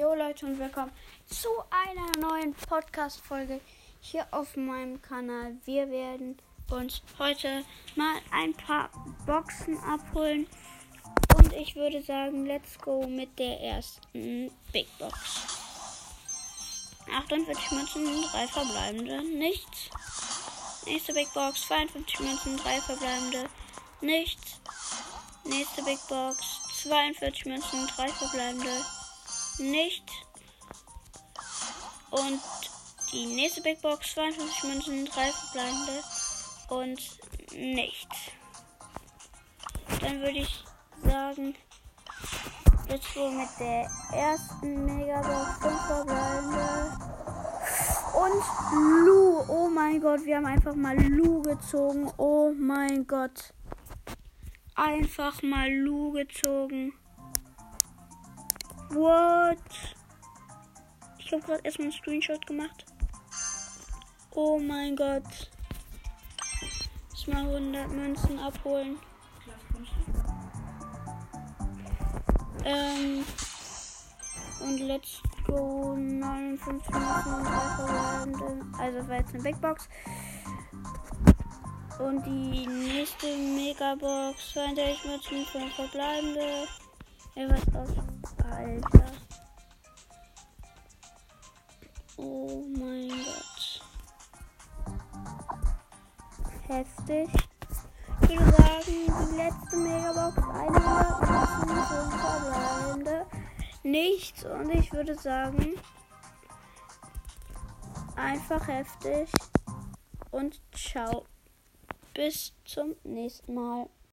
Jo Leute und willkommen zu einer neuen Podcast-Folge hier auf meinem Kanal. Wir werden uns heute mal ein paar Boxen abholen und ich würde sagen, let's go mit der ersten Big Box. 48 Münzen, 3 verbleibende, nichts. Nächste Big Box, 52 Münzen, 3 verbleibende, nichts. Nächste Big Box, 42 Münzen, 3 verbleibende, nicht. Und die nächste Big Box, 52 Münzen, 3 verbleibende und nicht. Dann würde ich sagen, jetzt wohl mit der ersten Megabox, 5 verbleibende. Und Lu, oh mein Gott, wir haben einfach mal Lu gezogen. Oh mein Gott. Einfach mal Lu gezogen. What? Ich habe gerade erstmal einen Screenshot gemacht. Oh mein Gott. Jetzt mal 100 Münzen abholen. Ähm. Und let's go 59 Münzen und 3 verbleibende. Also war jetzt eine Big Box. Und die nächste Megabox 32 Münzen, 5 verbleibende. Ja, was aus. Alter. Oh mein Gott. Heftig. Ich würde sagen, die letzte Megabox 100 Münzen, 5 verbleibende. Nichts. Und ich würde sagen, einfach heftig. Und ciao. Bis zum nächsten Mal.